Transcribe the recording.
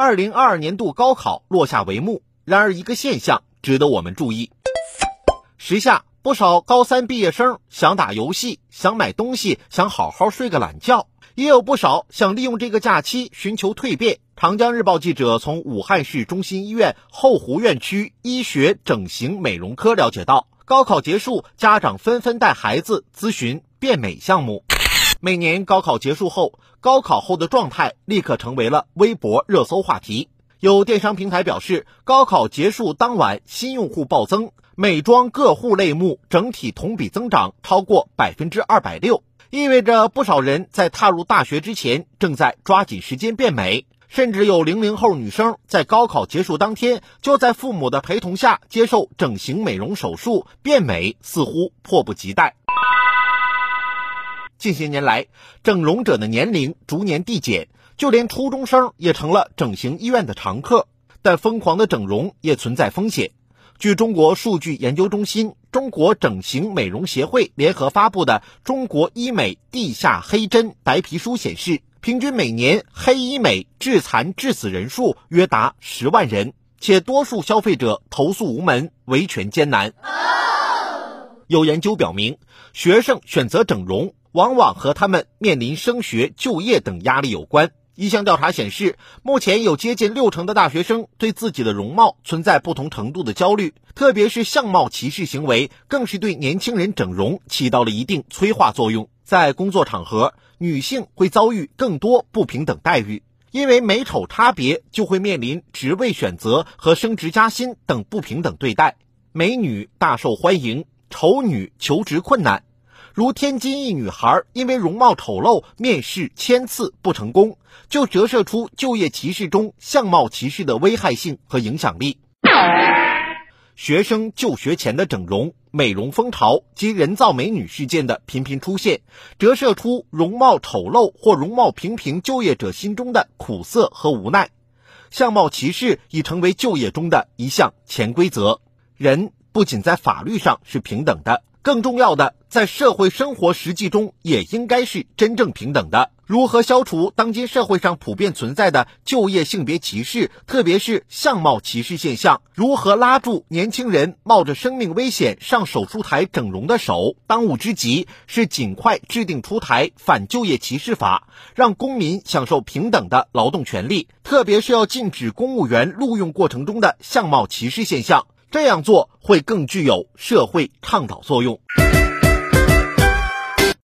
二零二二年度高考落下帷幕。然而，一个现象值得我们注意：时下不少高三毕业生想打游戏、想买东西、想好好睡个懒觉，也有不少想利用这个假期寻求蜕变。长江日报记者从武汉市中心医院后湖院区医学整形美容科了解到，高考结束，家长纷纷带孩子咨询变美项目。每年高考结束后，高考后的状态立刻成为了微博热搜话题。有电商平台表示，高考结束当晚新用户暴增，美妆各户类目整体同比增长超过百分之二百六，意味着不少人在踏入大学之前正在抓紧时间变美。甚至有零零后女生在高考结束当天就在父母的陪同下接受整形美容手术变美，似乎迫不及待。近些年来，整容者的年龄逐年递减，就连初中生也成了整形医院的常客。但疯狂的整容也存在风险。据中国数据研究中心、中国整形美容协会联合发布的《中国医美地下黑针白皮书》显示。平均每年黑医美致残致死人数约达十万人，且多数消费者投诉无门，维权艰难。有研究表明，学生选择整容往往和他们面临升学、就业等压力有关。一项调查显示，目前有接近六成的大学生对自己的容貌存在不同程度的焦虑，特别是相貌歧视行为，更是对年轻人整容起到了一定催化作用。在工作场合，女性会遭遇更多不平等待遇，因为美丑差别就会面临职位选择和升职加薪等不平等对待。美女大受欢迎，丑女求职困难。如天津一女孩因为容貌丑陋，面试千次不成功，就折射出就业歧视中相貌歧视的危害性和影响力。学生就学前的整容、美容风潮及人造美女事件的频频出现，折射出容貌丑陋或容貌平平就业者心中的苦涩和无奈。相貌歧视已成为就业中的一项潜规则。人不仅在法律上是平等的。更重要的，在社会生活实际中也应该是真正平等的。如何消除当今社会上普遍存在的就业性别歧视，特别是相貌歧视现象？如何拉住年轻人冒着生命危险上手术台整容的手？当务之急是尽快制定出台反就业歧视法，让公民享受平等的劳动权利。特别是要禁止公务员录用过程中的相貌歧视现象。这样做会更具有社会倡导作用。